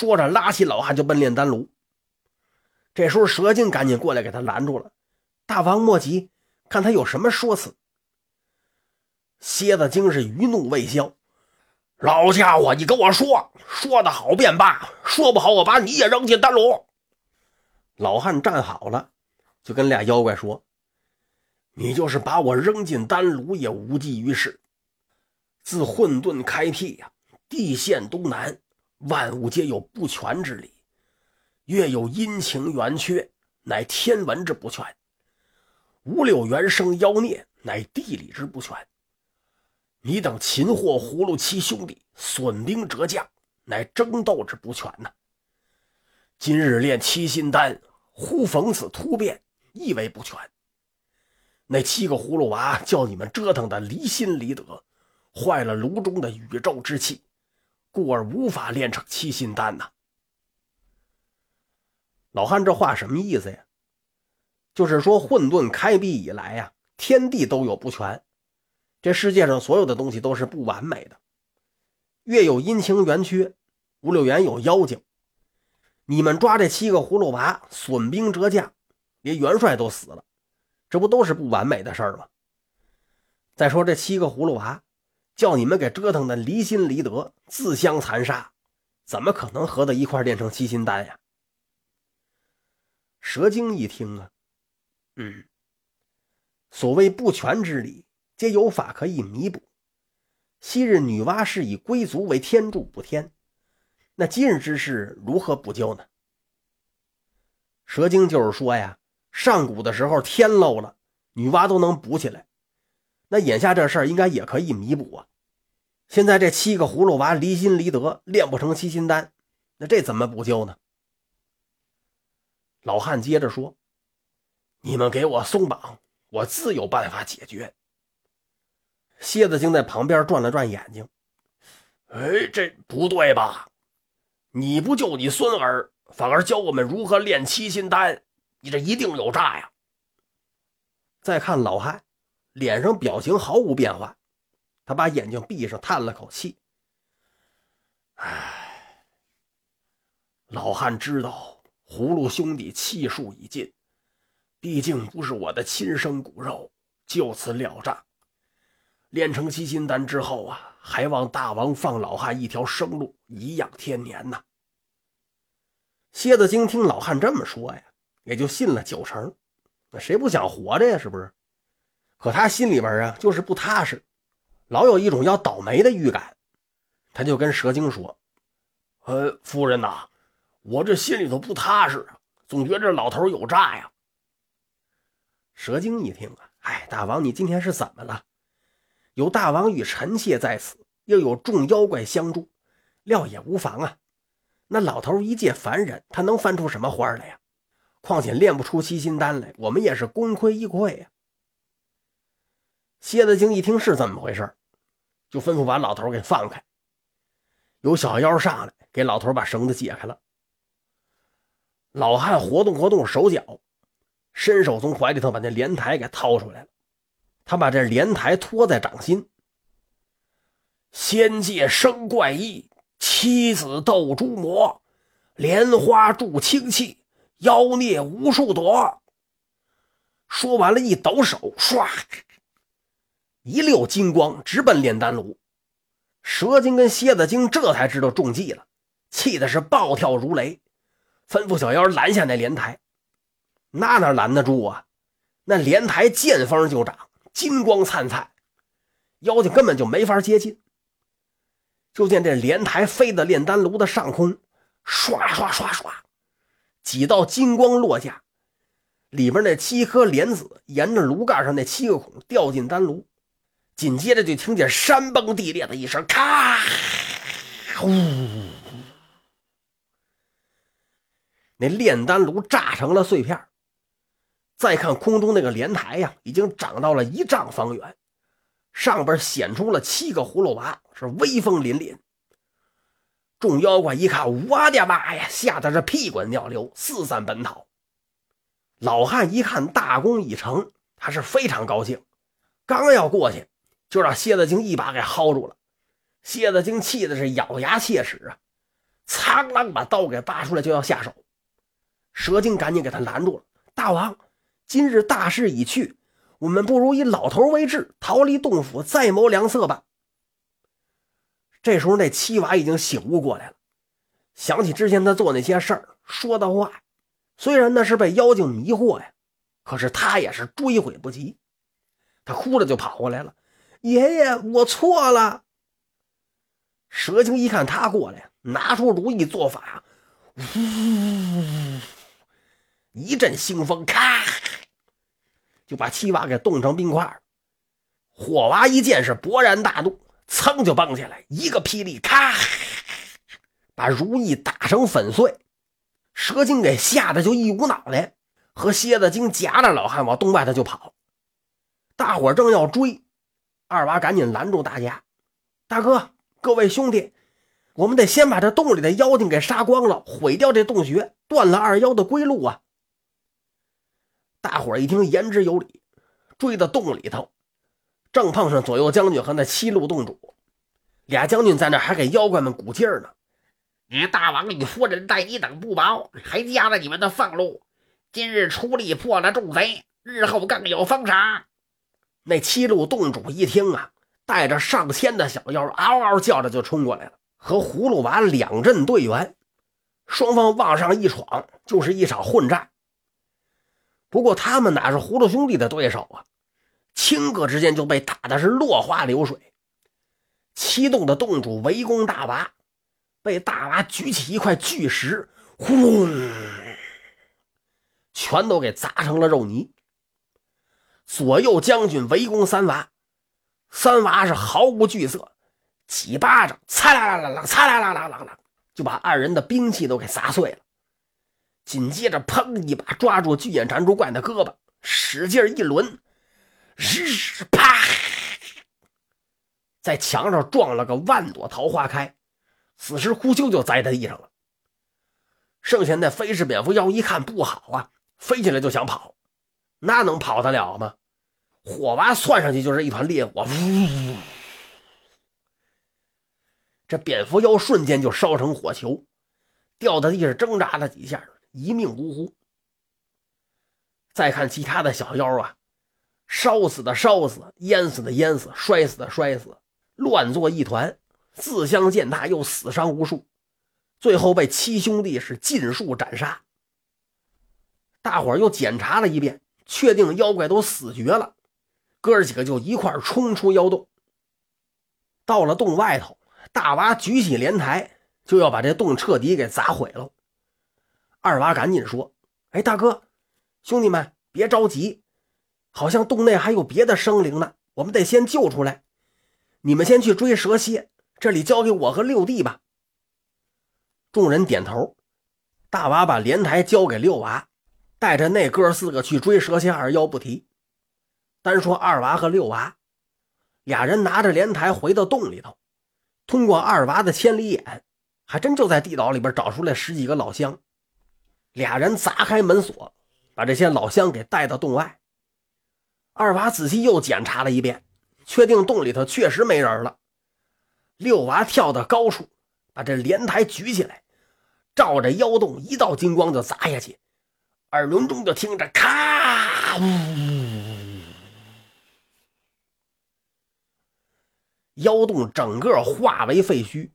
说着拉起老汉就奔炼丹炉。这时候蛇精赶紧过来给他拦住了。大王莫急，看他有什么说辞。蝎子精是余怒未消，老家伙，你跟我说，说的好便罢，说不好我把你也扔进丹炉。老汉站好了，就跟俩妖怪说：“你就是把我扔进丹炉也无济于事。自混沌开辟呀，地陷东南，万物皆有不全之理。月有阴晴圆缺，乃天文之不全；五柳原生妖孽，乃地理之不全。”你等擒获葫芦七兄弟，损兵折将，乃争斗之不全呐。今日炼七心丹，忽逢此突变，亦为不全。那七个葫芦娃叫你们折腾的离心离德，坏了炉中的宇宙之气，故而无法炼成七心丹呐。老汉这话什么意思呀？就是说混沌开辟以来呀，天地都有不全。这世界上所有的东西都是不完美的，月有阴晴圆缺，五柳园有妖精。你们抓这七个葫芦娃，损兵折将，连元帅都死了，这不都是不完美的事儿吗？再说这七个葫芦娃，叫你们给折腾的离心离德，自相残杀，怎么可能合到一块炼成七心丹呀？蛇精一听啊，嗯，所谓不全之理。皆有法可以弥补。昔日女娲是以龟族为天柱补天，那今日之事如何补救呢？蛇精就是说呀，上古的时候天漏了，女娲都能补起来，那眼下这事儿应该也可以弥补啊。现在这七个葫芦娃离心离德，练不成七心丹，那这怎么补救呢？老汉接着说：“你们给我松绑，我自有办法解决。”蝎子精在旁边转了转眼睛，哎，这不对吧？你不救你孙儿，反而教我们如何炼七心丹，你这一定有诈呀！再看老汉，脸上表情毫无变化，他把眼睛闭上，叹了口气：“唉，老汉知道葫芦兄弟气数已尽，毕竟不是我的亲生骨肉，就此了账。”炼成七心丹之后啊，还望大王放老汉一条生路，颐养天年呐。蝎子精听老汉这么说呀，也就信了九成。那谁不想活着呀？是不是？可他心里边啊，就是不踏实，老有一种要倒霉的预感。他就跟蛇精说：“呃，夫人呐，我这心里头不踏实啊，总觉着老头有诈呀。”蛇精一听啊，哎，大王，你今天是怎么了？有大王与臣妾在此，又有众妖怪相助，料也无妨啊。那老头一介凡人，他能翻出什么花来呀？况且炼不出七心丹来，我们也是功亏一篑呀。蝎子精一听是这么回事就吩咐把老头给放开。有小妖上来给老头把绳子解开了。老汉活动活动手脚，伸手从怀里头把那莲台给掏出来了。他把这莲台托在掌心，仙界生怪异，妻子斗诸魔，莲花助清气，妖孽无数朵。说完了，一抖手，唰，一溜金光直奔炼丹炉。蛇精跟蝎子精这才知道中计了，气的是暴跳如雷，吩咐小妖拦下那莲台。那哪拦得住啊？那莲台见风就长。金光灿灿，妖精根本就没法接近。就见这莲台飞到炼丹炉的上空，唰唰唰唰，几道金光落下，里边那七颗莲子沿着炉盖上那七个孔掉进丹炉，紧接着就听见山崩地裂的一声，咔，呼，那炼丹炉炸成了碎片。再看空中那个莲台呀，已经长到了一丈方圆，上边显出了七个葫芦娃，是威风凛凛。众妖怪一看，我的妈呀，吓得是屁滚尿流，四散奔逃。老汉一看大功已成，他是非常高兴，刚要过去，就让蝎子精一把给薅住了。蝎子精气的是咬牙切齿啊，苍啷把刀给拔出来就要下手。蛇精赶紧给他拦住了。大王，今日大势已去，我们不如以老头为质，逃离洞府，再谋良策吧。这时候，那七娃已经醒悟过来了，想起之前他做那些事儿、说的话，虽然那是被妖精迷惑呀，可是他也是追悔不及。他哭着就跑过来了：“爷爷，我错了。”蛇精一看他过来，拿出如意做法，呜，一阵腥风，咔，就把七娃给冻成冰块。火娃一见是勃然大怒。噌就蹦起来，一个霹雳，咔，把如意打成粉碎。蛇精给吓得就一股脑袋，和蝎子精夹着老汉往洞外头就跑。大伙正要追，二娃赶紧拦住大家：“大哥，各位兄弟，我们得先把这洞里的妖精给杀光了，毁掉这洞穴，断了二妖的归路啊！”大伙一听言之有理，追到洞里头。正碰上左右将军和那七路洞主，俩将军在那还给妖怪们鼓劲呢。你大王与夫人待你等不薄，还加了你们的俸禄。今日出力破了众贼，日后更有封赏。那七路洞主一听啊，带着上千的小妖，嗷嗷叫着就冲过来了，和葫芦娃两阵对员，双方往上一闯，就是一场混战。不过他们哪是葫芦兄弟的对手啊？顷刻之间就被打的是落花流水，七洞的洞主围攻大娃，被大娃举起一块巨石，轰，全都给砸成了肉泥。左右将军围攻三娃，三娃是毫无惧色，几巴掌，擦啦啦啦啦，擦啦啦啦啦啦，就把二人的兵器都给砸碎了。紧接着，砰一把抓住巨眼蟾蜍怪的胳膊，使劲一抡。日啪，在墙上撞了个万朵桃花开，此时呼啾就栽在地上了。剩下那飞氏蝙蝠妖一看不好啊，飞起来就想跑，那能跑得了吗？火娃窜上去就是一团烈火，呜！这蝙蝠妖瞬间就烧成火球，掉在地上挣扎了几下，一命呜呼。再看其他的小妖啊。烧死的烧死，淹死的淹死，摔死的摔死，乱作一团，自相践踏，又死伤无数，最后被七兄弟是尽数斩杀。大伙儿又检查了一遍，确定妖怪都死绝了，哥几个就一块冲出妖洞。到了洞外头，大娃举起莲台，就要把这洞彻底给砸毁了。二娃赶紧说：“哎，大哥，兄弟们别着急。”好像洞内还有别的生灵呢，我们得先救出来。你们先去追蛇蝎，这里交给我和六弟吧。众人点头。大娃把莲台交给六娃，带着那哥四个去追蛇蝎二妖不提。单说二娃和六娃，俩人拿着莲台回到洞里头，通过二娃的千里眼，还真就在地牢里边找出来十几个老乡。俩人砸开门锁，把这些老乡给带到洞外。二娃仔细又检查了一遍，确定洞里头确实没人了。六娃跳到高处，把这莲台举起来，照着妖洞一道金光就砸下去，耳轮中就听着咔呜，妖洞整个化为废墟，